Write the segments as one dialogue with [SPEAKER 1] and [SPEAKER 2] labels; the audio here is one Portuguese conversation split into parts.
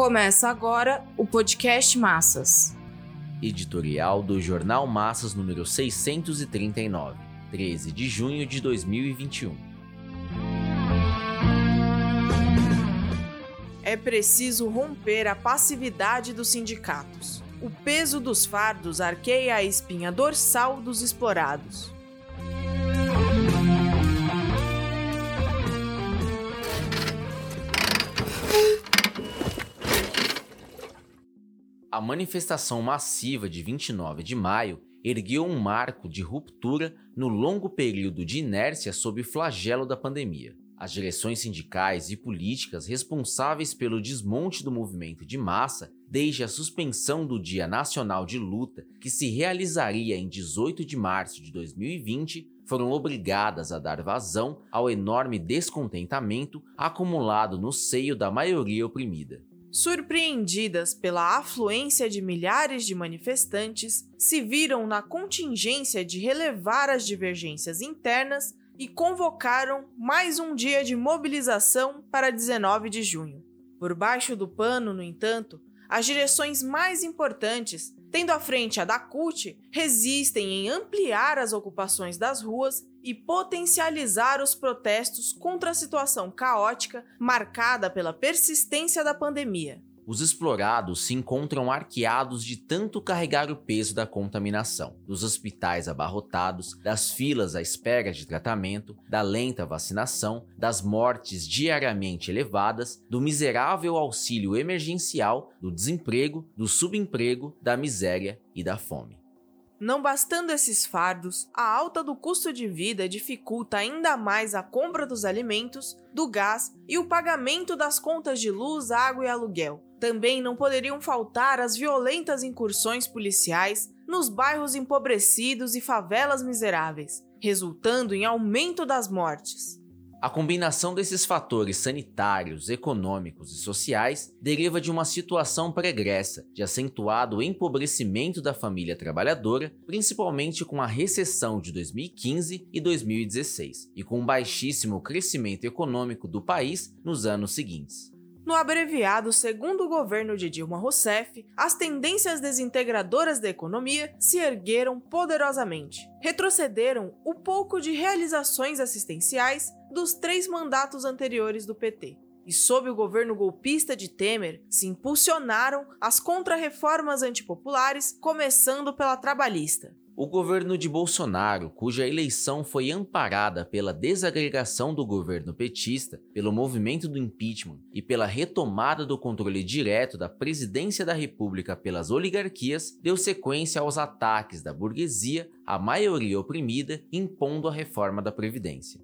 [SPEAKER 1] Começa agora o podcast Massas.
[SPEAKER 2] Editorial do Jornal Massas número 639, 13 de junho de 2021.
[SPEAKER 1] É preciso romper a passividade dos sindicatos. O peso dos fardos arqueia a espinha dorsal dos explorados.
[SPEAKER 2] A manifestação massiva de 29 de maio ergueu um marco de ruptura no longo período de inércia sob o flagelo da pandemia. As direções sindicais e políticas responsáveis pelo desmonte do movimento de massa desde a suspensão do Dia Nacional de Luta, que se realizaria em 18 de março de 2020, foram obrigadas a dar vazão ao enorme descontentamento acumulado no seio da maioria oprimida.
[SPEAKER 1] Surpreendidas pela afluência de milhares de manifestantes, se viram na contingência de relevar as divergências internas e convocaram mais um dia de mobilização para 19 de junho. Por baixo do pano, no entanto, as direções mais importantes, tendo à frente a da CUT, resistem em ampliar as ocupações das ruas e potencializar os protestos contra a situação caótica marcada pela persistência da pandemia.
[SPEAKER 2] Os explorados se encontram arqueados de tanto carregar o peso da contaminação, dos hospitais abarrotados, das filas à espera de tratamento, da lenta vacinação, das mortes diariamente elevadas, do miserável auxílio emergencial, do desemprego, do subemprego, da miséria e da fome.
[SPEAKER 1] Não bastando esses fardos, a alta do custo de vida dificulta ainda mais a compra dos alimentos, do gás e o pagamento das contas de luz, água e aluguel. Também não poderiam faltar as violentas incursões policiais nos bairros empobrecidos e favelas miseráveis, resultando em aumento das mortes.
[SPEAKER 2] A combinação desses fatores sanitários, econômicos e sociais deriva de uma situação pregressa de acentuado empobrecimento da família trabalhadora, principalmente com a recessão de 2015 e 2016, e com um baixíssimo crescimento econômico do país nos anos seguintes.
[SPEAKER 1] No abreviado segundo o governo de Dilma Rousseff, as tendências desintegradoras da economia se ergueram poderosamente. Retrocederam o pouco de realizações assistenciais dos três mandatos anteriores do PT. E sob o governo golpista de Temer, se impulsionaram as contrarreformas antipopulares, começando pela trabalhista.
[SPEAKER 2] O governo de Bolsonaro, cuja eleição foi amparada pela desagregação do governo petista, pelo movimento do impeachment e pela retomada do controle direto da presidência da República pelas oligarquias, deu sequência aos ataques da burguesia à maioria oprimida, impondo a reforma da Previdência.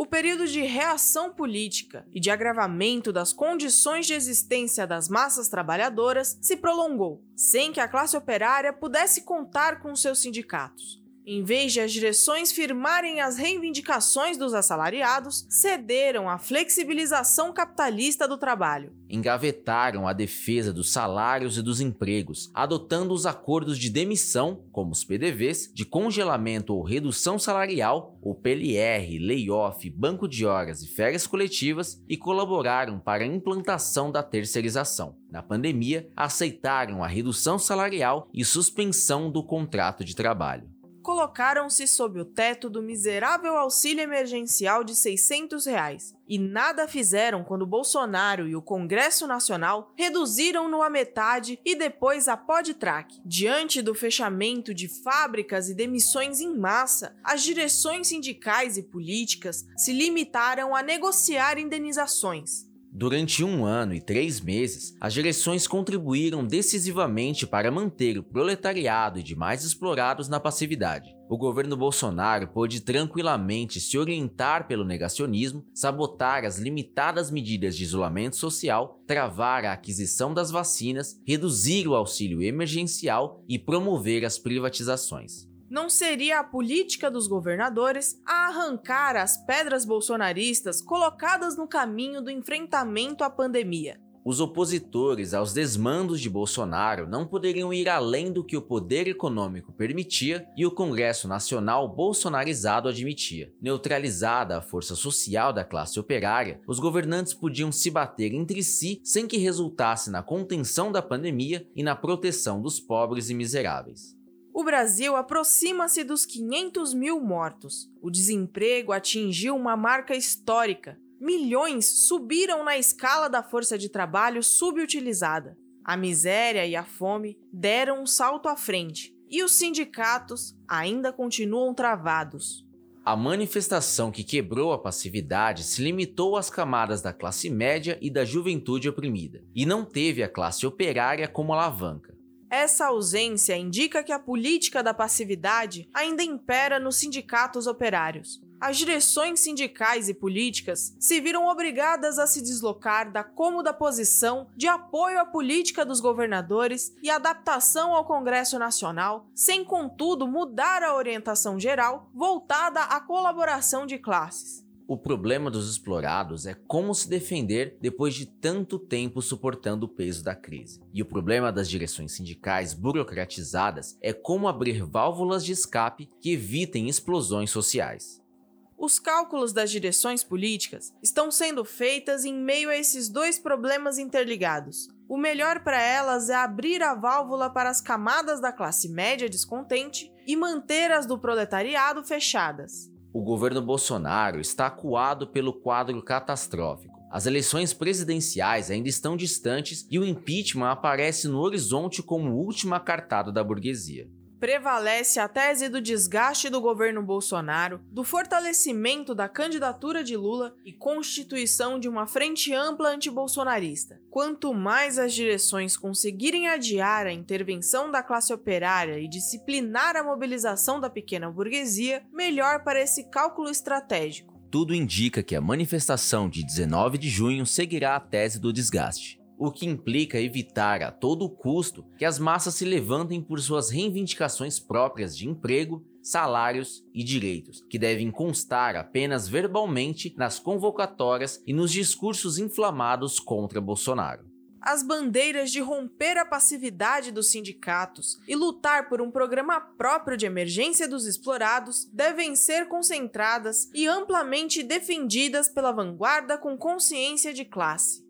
[SPEAKER 1] O período de reação política e de agravamento das condições de existência das massas trabalhadoras se prolongou, sem que a classe operária pudesse contar com seus sindicatos. Em vez de as direções firmarem as reivindicações dos assalariados, cederam à flexibilização capitalista do trabalho.
[SPEAKER 2] Engavetaram a defesa dos salários e dos empregos, adotando os acordos de demissão, como os PDVs, de congelamento ou redução salarial, o PLR, layoff, banco de horas e férias coletivas, e colaboraram para a implantação da terceirização. Na pandemia, aceitaram a redução salarial e suspensão do contrato de trabalho
[SPEAKER 1] colocaram-se sob o teto do miserável auxílio emergencial de 600 reais e nada fizeram quando Bolsonaro e o Congresso Nacional reduziram-no à metade e depois a podtrack. Diante do fechamento de fábricas e demissões em massa, as direções sindicais e políticas se limitaram a negociar indenizações.
[SPEAKER 2] Durante um ano e três meses, as direções contribuíram decisivamente para manter o proletariado e demais explorados na passividade. O governo Bolsonaro pôde tranquilamente se orientar pelo negacionismo, sabotar as limitadas medidas de isolamento social, travar a aquisição das vacinas, reduzir o auxílio emergencial e promover as privatizações
[SPEAKER 1] não seria a política dos governadores a arrancar as pedras bolsonaristas colocadas no caminho do enfrentamento à pandemia.
[SPEAKER 2] Os opositores aos desmandos de Bolsonaro não poderiam ir além do que o poder econômico permitia e o Congresso Nacional bolsonarizado admitia. Neutralizada a força social da classe operária, os governantes podiam se bater entre si sem que resultasse na contenção da pandemia e na proteção dos pobres e miseráveis.
[SPEAKER 1] O Brasil aproxima-se dos 500 mil mortos. O desemprego atingiu uma marca histórica milhões subiram na escala da força de trabalho subutilizada. A miséria e a fome deram um salto à frente e os sindicatos ainda continuam travados.
[SPEAKER 2] A manifestação que quebrou a passividade se limitou às camadas da classe média e da juventude oprimida, e não teve a classe operária como alavanca.
[SPEAKER 1] Essa ausência indica que a política da passividade ainda impera nos sindicatos operários, as direções sindicais e políticas se viram obrigadas a se deslocar da cômoda posição de apoio à política dos governadores e adaptação ao Congresso Nacional, sem contudo mudar a orientação geral voltada à colaboração de classes.
[SPEAKER 2] O problema dos explorados é como se defender depois de tanto tempo suportando o peso da crise. E o problema das direções sindicais burocratizadas é como abrir válvulas de escape que evitem explosões sociais.
[SPEAKER 1] Os cálculos das direções políticas estão sendo feitas em meio a esses dois problemas interligados. O melhor para elas é abrir a válvula para as camadas da classe média descontente e manter as do proletariado fechadas.
[SPEAKER 2] O governo Bolsonaro está acuado pelo quadro catastrófico. As eleições presidenciais ainda estão distantes e o impeachment aparece no horizonte como última cartada da burguesia
[SPEAKER 1] prevalece a tese do desgaste do governo Bolsonaro, do fortalecimento da candidatura de Lula e constituição de uma frente ampla antibolsonarista. Quanto mais as direções conseguirem adiar a intervenção da classe operária e disciplinar a mobilização da pequena burguesia, melhor para esse cálculo estratégico.
[SPEAKER 2] Tudo indica que a manifestação de 19 de junho seguirá a tese do desgaste o que implica evitar a todo custo que as massas se levantem por suas reivindicações próprias de emprego, salários e direitos, que devem constar apenas verbalmente nas convocatórias e nos discursos inflamados contra Bolsonaro.
[SPEAKER 1] As bandeiras de romper a passividade dos sindicatos e lutar por um programa próprio de emergência dos explorados devem ser concentradas e amplamente defendidas pela vanguarda com consciência de classe.